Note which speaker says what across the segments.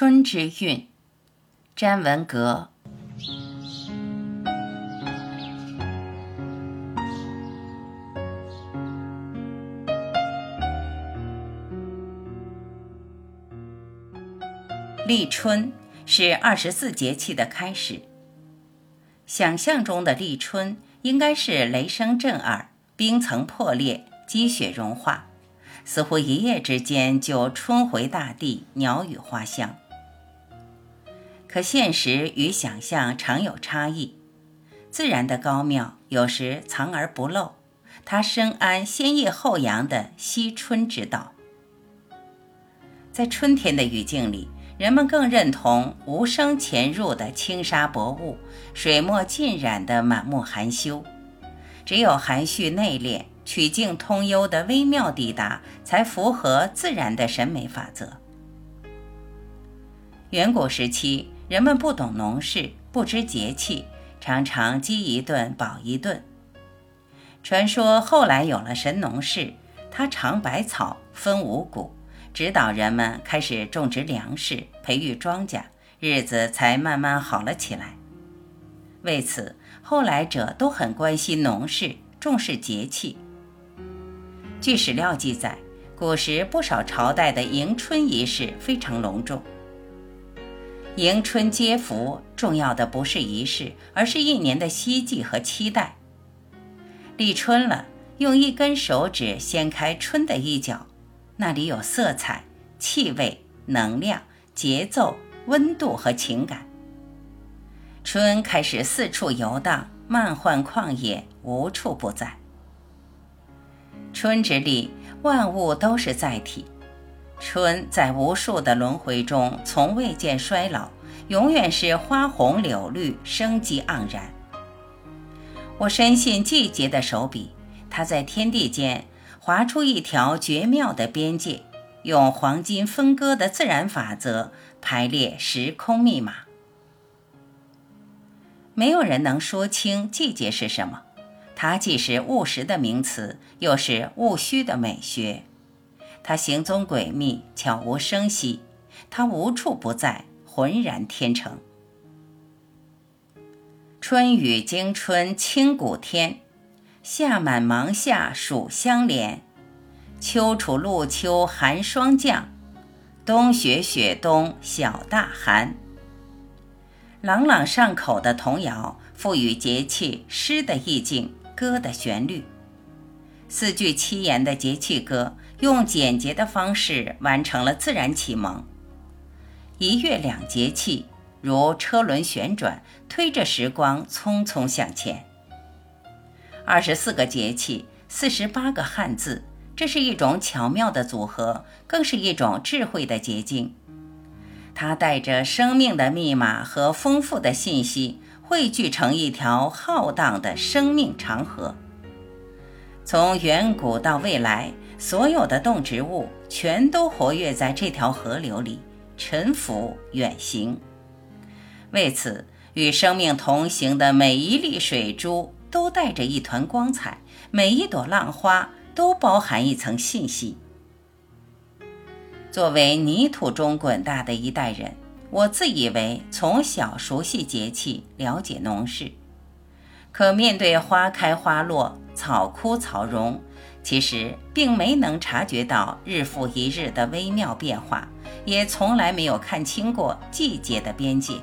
Speaker 1: 春之韵，詹文革。立春是二十四节气的开始。想象中的立春应该是雷声震耳，冰层破裂，积雪融化。似乎一夜之间就春回大地，鸟语花香。可现实与想象常有差异，自然的高妙有时藏而不露，它深谙先抑后扬的惜春之道。在春天的语境里，人们更认同无声潜入的轻纱薄雾，水墨浸染的满目含羞，只有含蓄内敛。曲径通幽的微妙抵达，才符合自然的审美法则。远古时期，人们不懂农事，不知节气，常常饥一顿饱一顿。传说后来有了神农氏，他尝百草，分五谷，指导人们开始种植粮食，培育庄稼，日子才慢慢好了起来。为此，后来者都很关心农事，重视节气。据史料记载，古时不少朝代的迎春仪式非常隆重。迎春接福，重要的不是仪式，而是一年的希冀和期待。立春了，用一根手指掀开春的一角，那里有色彩、气味、能量、节奏、温度和情感。春开始四处游荡，漫幻旷野，无处不在。春之里，万物都是载体。春在无数的轮回中，从未见衰老，永远是花红柳绿，生机盎然。我深信季节的手笔，它在天地间划出一条绝妙的边界，用黄金分割的自然法则排列时空密码。没有人能说清季节是什么。它既是务实的名词，又是务虚的美学。它行踪诡秘，悄无声息；它无处不在，浑然天成。春雨惊春清谷天，夏满芒夏暑相连，秋处露秋寒霜降，冬雪雪冬小大寒。朗朗上口的童谣，赋予节气诗的意境。歌的旋律，四句七言的节气歌，用简洁的方式完成了自然启蒙。一月两节气，如车轮旋转，推着时光匆匆向前。二十四个节气，四十八个汉字，这是一种巧妙的组合，更是一种智慧的结晶。它带着生命的密码和丰富的信息。汇聚成一条浩荡的生命长河。从远古到未来，所有的动植物全都活跃在这条河流里，沉浮远行。为此，与生命同行的每一粒水珠都带着一团光彩，每一朵浪花都包含一层信息。作为泥土中滚大的一代人。我自以为从小熟悉节气，了解农事，可面对花开花落、草枯草荣，其实并没能察觉到日复一日的微妙变化，也从来没有看清过季节的边界。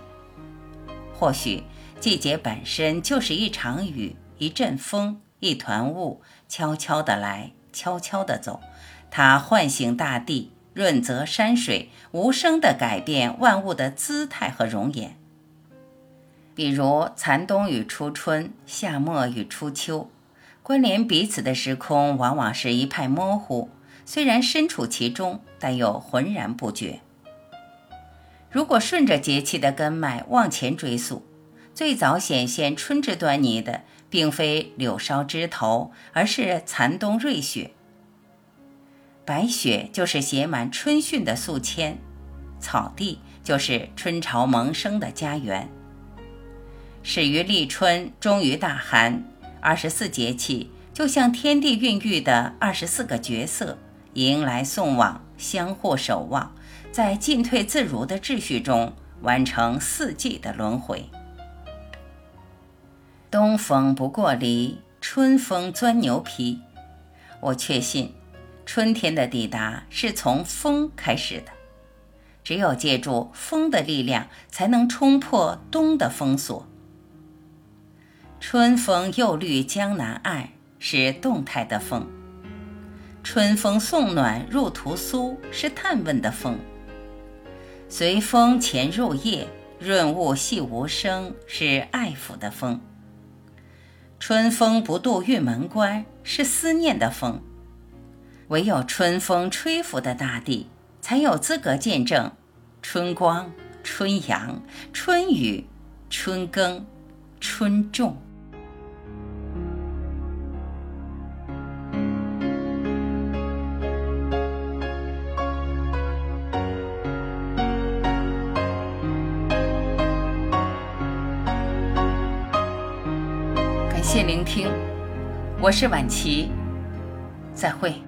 Speaker 1: 或许季节本身就是一场雨、一阵风、一团雾，悄悄地来，悄悄地走，它唤醒大地。润泽山水，无声地改变万物的姿态和容颜。比如残冬与初春，夏末与初秋，关联彼此的时空往往是一派模糊。虽然身处其中，但又浑然不觉。如果顺着节气的根脉往前追溯，最早显现春之端倪的，并非柳梢枝头，而是残冬瑞雪。白雪就是写满春训的宿迁，草地就是春潮萌生的家园。始于立春，终于大寒，二十四节气就像天地孕育的二十四个角色，迎来送往，相互守望，在进退自如的秩序中完成四季的轮回。东风不过梨，春风钻牛皮。我确信，春天的抵达是从风开始的。只有借助风的力量，才能冲破冬的封锁。春风又绿江南岸，是动态的风；春风送暖入屠苏，是探问的风；随风潜入夜，润物细无声，是爱抚的风；春风不度玉门关，是思念的风。唯有春风吹拂的大地。才有资格见证春光、春阳、春雨、春耕、春种。谢聆听，我是晚琪，再会。